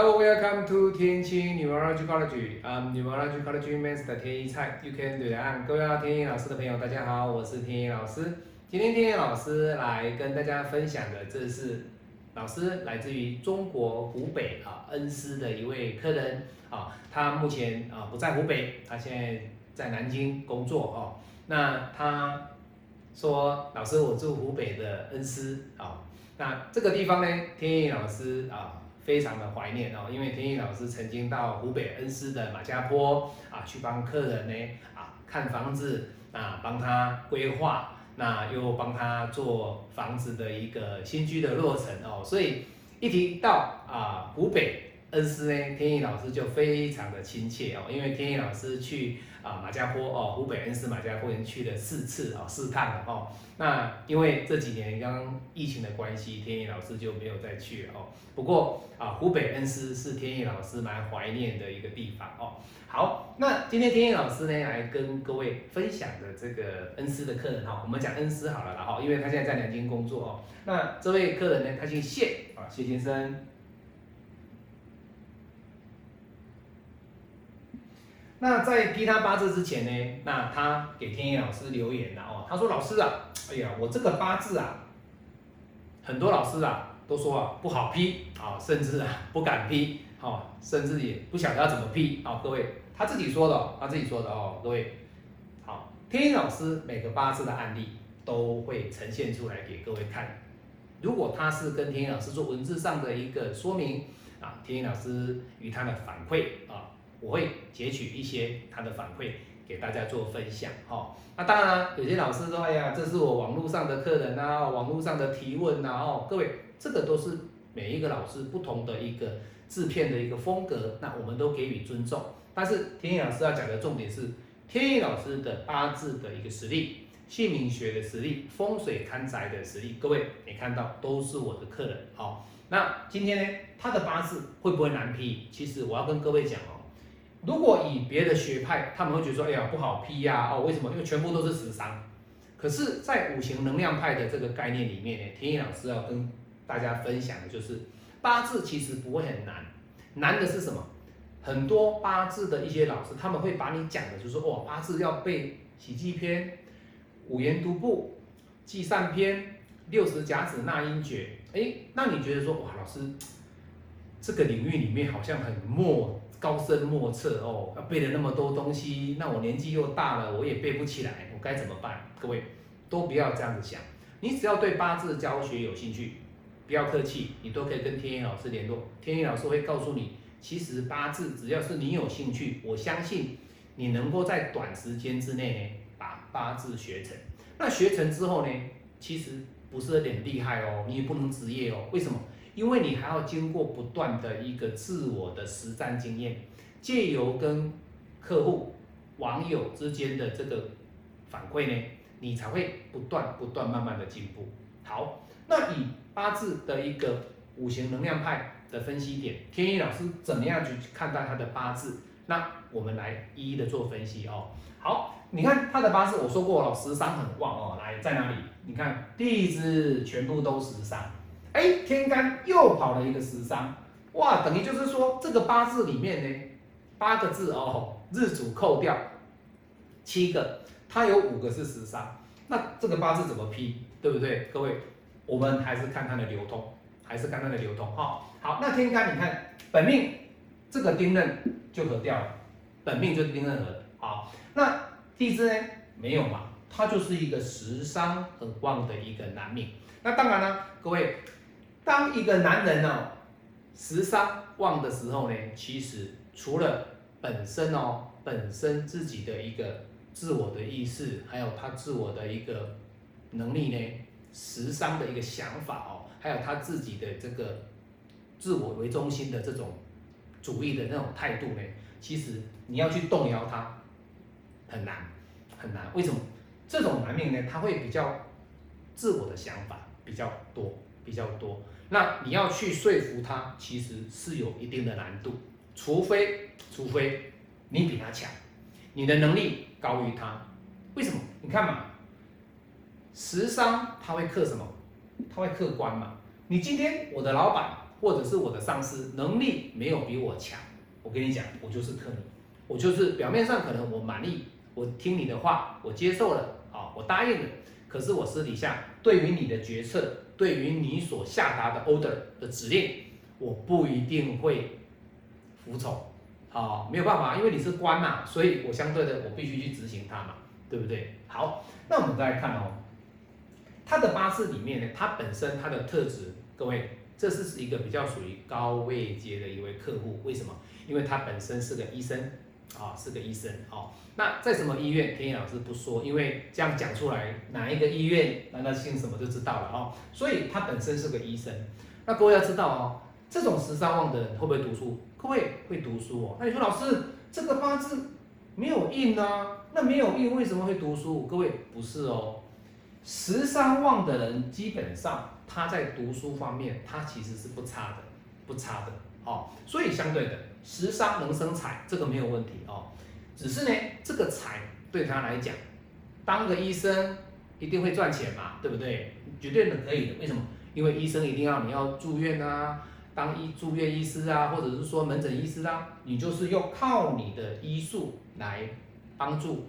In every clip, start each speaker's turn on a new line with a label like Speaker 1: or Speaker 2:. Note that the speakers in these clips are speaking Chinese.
Speaker 1: Hello, welcome to 天青 Neurology College. I'm Neurology College Master 天一菜。You can do that 各位要天一老师的朋友，大家好，我是天一老师。今天天一老师来跟大家分享的，这是老师来自于中国湖北啊恩施的一位客人啊，他目前啊不在湖北，他现在在南京工作哦。那他说，老师，我住湖北的恩施啊，那这个地方呢，天意老师啊。非常的怀念哦，因为天意老师曾经到湖北恩施的马家坡啊，去帮客人呢啊看房子啊，帮他规划，那又帮他做房子的一个新居的落成哦，所以一提到啊湖北恩施呢，天意老师就非常的亲切哦，因为天意老师去。啊，马家坡哦，湖北恩施马家坡人去了四次啊，四趟了哦。那因为这几年刚刚疫情的关系，天意老师就没有再去了哦。不过啊，湖北恩施是天意老师蛮怀念的一个地方哦。好，那今天天意老师呢来跟各位分享的这个恩施的客人哈，我们讲恩施好了啦哈，因为他现在在南京工作哦。那这位客人呢，他姓谢啊，谢先生。那在批他八字之前呢，那他给天意老师留言了哦，他说老师啊，哎呀，我这个八字啊，很多老师啊都说啊不好批啊，甚至啊不敢批，好，甚至也不晓得要怎么批啊，各位他自己说的，他自己说的哦，各位好，天意老师每个八字的案例都会呈现出来给各位看，如果他是跟天意老师做文字上的一个说明啊，天意老师与他的反馈啊。我会截取一些他的反馈给大家做分享，哈。那当然了，有些老师说，哎呀，这是我网络上的客人啊，网络上的提问呐，哦，各位，这个都是每一个老师不同的一个制片的一个风格，那我们都给予尊重。但是天意老师要讲的重点是，天意老师的八字的一个实力、姓名学的实力、风水看宅的实力，各位你看到都是我的客人，好。那今天呢，他的八字会不会难批？其实我要跟各位讲哦。如果以别的学派，他们会觉得说，哎呀不好批呀，哦，为什么？因为全部都是食伤。可是，在五行能量派的这个概念里面呢，田野老师要跟大家分享的就是，八字其实不会很难，难的是什么？很多八字的一些老师，他们会把你讲的，就是哦，八字要背喜忌篇、五言独步、忌善篇、六十甲子纳音诀，哎，那你觉得说，哇，老师这个领域里面好像很默。高深莫测哦，要背了那么多东西，那我年纪又大了，我也背不起来，我该怎么办？各位都不要这样子想，你只要对八字教学有兴趣，不要客气，你都可以跟天野老师联络，天野老师会告诉你，其实八字只要是你有兴趣，我相信你能够在短时间之内呢把八字学成。那学成之后呢，其实不是很厉害哦，你也不能职业哦，为什么？因为你还要经过不断的一个自我的实战经验，借由跟客户、网友之间的这个反馈呢，你才会不断不断慢慢的进步。好，那以八字的一个五行能量派的分析点，天一老师怎么样去看待他的八字？那我们来一一的做分析哦。好，你看他的八字，我说过了，十伤很旺哦。来，在哪里？你看地支全部都十伤。哎，天干又跑了一个十伤，哇，等于就是说这个八字里面呢，八个字哦，日主扣掉七个，它有五个是十伤，那这个八字怎么批，对不对？各位，我们还是看它的流通，还是看它的流通哈。好，那天干你看本命这个丁壬就合掉了，本命就是丁壬合。好，那地支呢没有嘛，它就是一个十伤很旺的一个男命。那当然了，各位。当一个男人哦，食伤旺的时候呢，其实除了本身哦，本身自己的一个自我的意识，还有他自我的一个能力呢，食伤的一个想法哦，还有他自己的这个自我为中心的这种主义的那种态度呢，其实你要去动摇他很难很难。为什么？这种男命呢，他会比较自我的想法比较多，比较多。那你要去说服他，其实是有一定的难度，除非除非你比他强，你的能力高于他。为什么？你看嘛，时商他会克什么？他会克官嘛。你今天我的老板或者是我的上司能力没有比我强，我跟你讲，我就是克你，我就是表面上可能我满意，我听你的话，我接受了，啊，我答应了，可是我私底下对于你的决策，对于你所下达的 order 的指令，我不一定会服从，好，没有办法，因为你是官嘛，所以我相对的我必须去执行它嘛，对不对？好，那我们再来看哦。他的八字里面呢，他本身他的特质，各位，这是是一个比较属于高位阶的一位客户。为什么？因为他本身是个医生啊，是个医生哦。那在什么医院？天野老师不说，因为这样讲出来，哪一个医院，那他姓什么就知道了哦。所以他本身是个医生。那各位要知道哦，这种十三旺的人会不会读书？各位会读书哦。那你说老师，这个八字没有印啊？那没有印为什么会读书？各位不是哦。十三旺的人，基本上他在读书方面，他其实是不差的，不差的哦。所以相对的，食伤能生财，这个没有问题哦。只是呢，这个财对他来讲，当个医生一定会赚钱嘛，对不对？绝对的可以的。为什么？因为医生一定要你要住院啊，当医住院医师啊，或者是说门诊医师啊，你就是要靠你的医术来帮助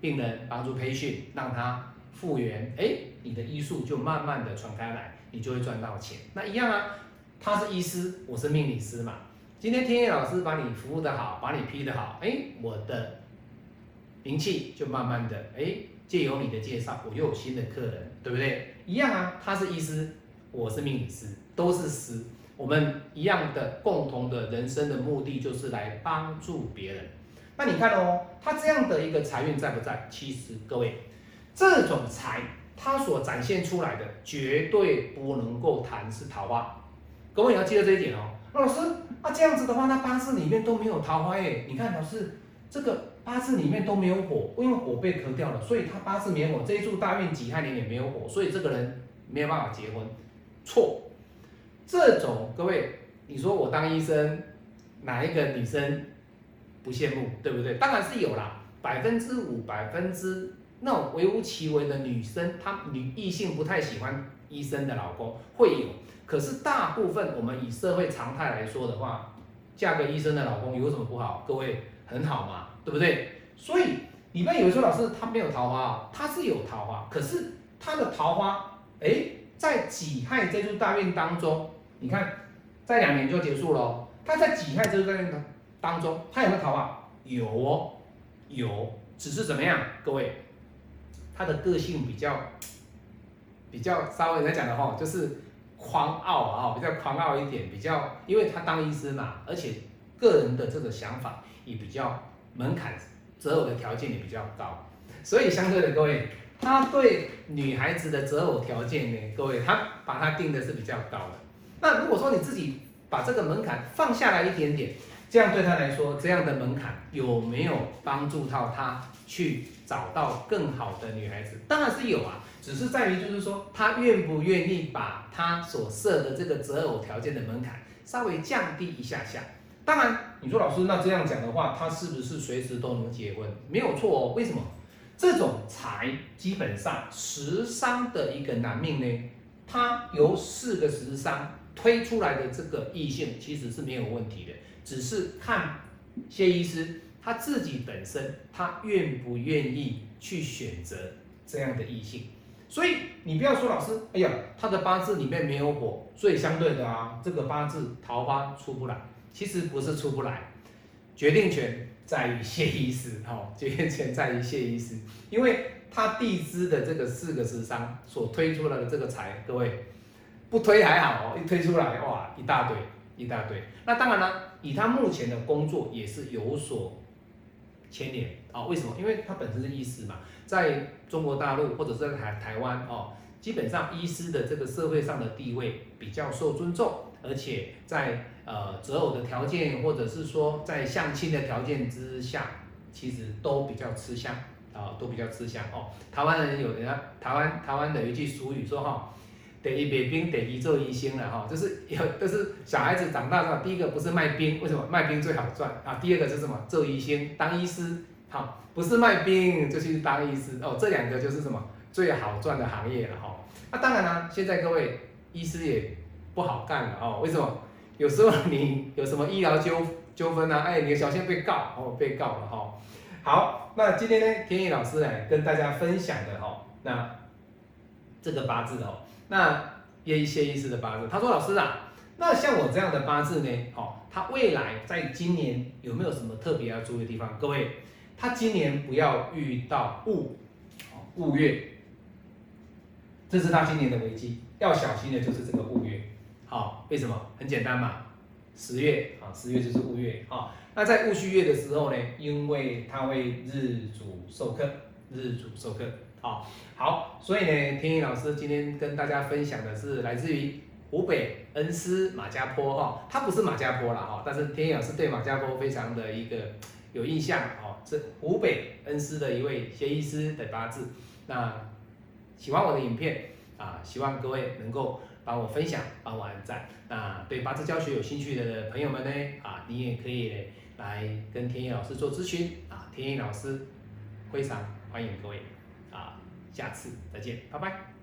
Speaker 1: 病人，帮助培训，让他。复原，哎，你的医术就慢慢的传开来，你就会赚到钱。那一样啊，他是医师，我是命理师嘛。今天天野老师把你服务的好，把你批的好，哎，我的名气就慢慢的，哎，借由你的介绍，我又有新的客人，对不对？一样啊，他是医师，我是命理师，都是师，我们一样的共同的人生的目的就是来帮助别人。那你看哦，他这样的一个财运在不在？其实各位。这种财，它所展现出来的绝对不能够谈是桃花，各位要记得这一点哦。老师，那这样子的话，那八字里面都没有桃花哎。你看老师，这个八字里面都没有火，因为火被克掉了，所以他八字没有火，这一柱大运己亥年也没有火，所以这个人没有办法结婚。错，这种各位，你说我当医生，哪一个女生不羡慕，对不对？当然是有啦，百分之五，百分之。那种微乎其微的女生，她女异性不太喜欢医生的老公会有，可是大部分我们以社会常态来说的话，嫁个医生的老公有什么不好？各位很好嘛，对不对？所以你不要以为说老师他没有桃花，他是有桃花，可是他的桃花，哎，在己亥这柱大运当中，你看，在两年就结束了，他在己亥这柱大运当中，他有没有桃花？有哦，有，只是怎么样？各位。他的个性比较比较稍微来讲的话，就是狂傲啊，比较狂傲一点，比较因为他当医师嘛，而且个人的这个想法也比较门槛择偶的条件也比较高，所以相对的各位，他对女孩子的择偶条件呢，各位他把它定的是比较高的。那如果说你自己把这个门槛放下来一点点，这样对他来说，这样的门槛有没有帮助到他去？找到更好的女孩子，当然是有啊，只是在于就是说，他愿不愿意把他所设的这个择偶条件的门槛稍微降低一下下。当然，你说老师那这样讲的话，他是不是随时都能结婚？没有错哦。为什么？这种财基本上十伤的一个男命呢，他由四个十伤推出来的这个异性其实是没有问题的，只是看谢医师。他自己本身，他愿不愿意去选择这样的异性？所以你不要说老师，哎呀，他的八字里面没有火，所以相对的啊，这个八字桃花出不来。其实不是出不来，决定权在于谢医师，哦，决定权在于谢医师，因为他地支的这个四个时伤所推出来的这个财，各位不推还好哦，一推出来哇，一大堆一大堆。那当然了，以他目前的工作也是有所。千年啊？为什么？因为他本身是医师嘛，在中国大陆或者在台台湾哦，基本上医师的这个社会上的地位比较受尊重，而且在呃择偶的条件或者是说在相亲的条件之下，其实都比较吃香啊，都比较吃香哦。台湾人有人家台湾台湾的一句俗语说哈。等于卖冰，等于做医生了哈，就是有，就是小孩子长大之后，第一个不是卖冰，为什么卖冰最好赚啊？第二个是什么？做医生，当医师，好，不是卖冰就去当医师哦，这两个就是什么最好赚的行业了哈。那当然了，现在各位医师也不好干了哦。为什么？有时候你有什么医疗纠纠纷啊？哎，你的小心被告哦，被告了哈。好，那今天呢，天意老师来跟大家分享的哈，那这个八字哦，那叶谢医师的八字，他说老师啊，那像我这样的八字呢，哦，他未来在今年有没有什么特别要注意的地方？各位，他今年不要遇到戊，戊月，这是他今年的危机，要小心的就是这个戊月。好，为什么？很简单嘛，十月啊，十月就是戊月啊。那在戊戌月的时候呢，因为他会日主授课，日主授课，好，好，所以呢，天意老师今天跟大家分享的是来自于湖北恩施马家坡哈，它不是马家坡了哈，但是天意老师对马家坡非常的一个有印象哦，是湖北恩施的一位谢医师的八字。那喜欢我的影片啊，希望各位能够。帮我分享，帮我按赞。那对八字教学有兴趣的朋友们呢，啊，你也可以来跟天意老师做咨询啊。天意老师非常欢迎各位啊，下次再见，拜拜。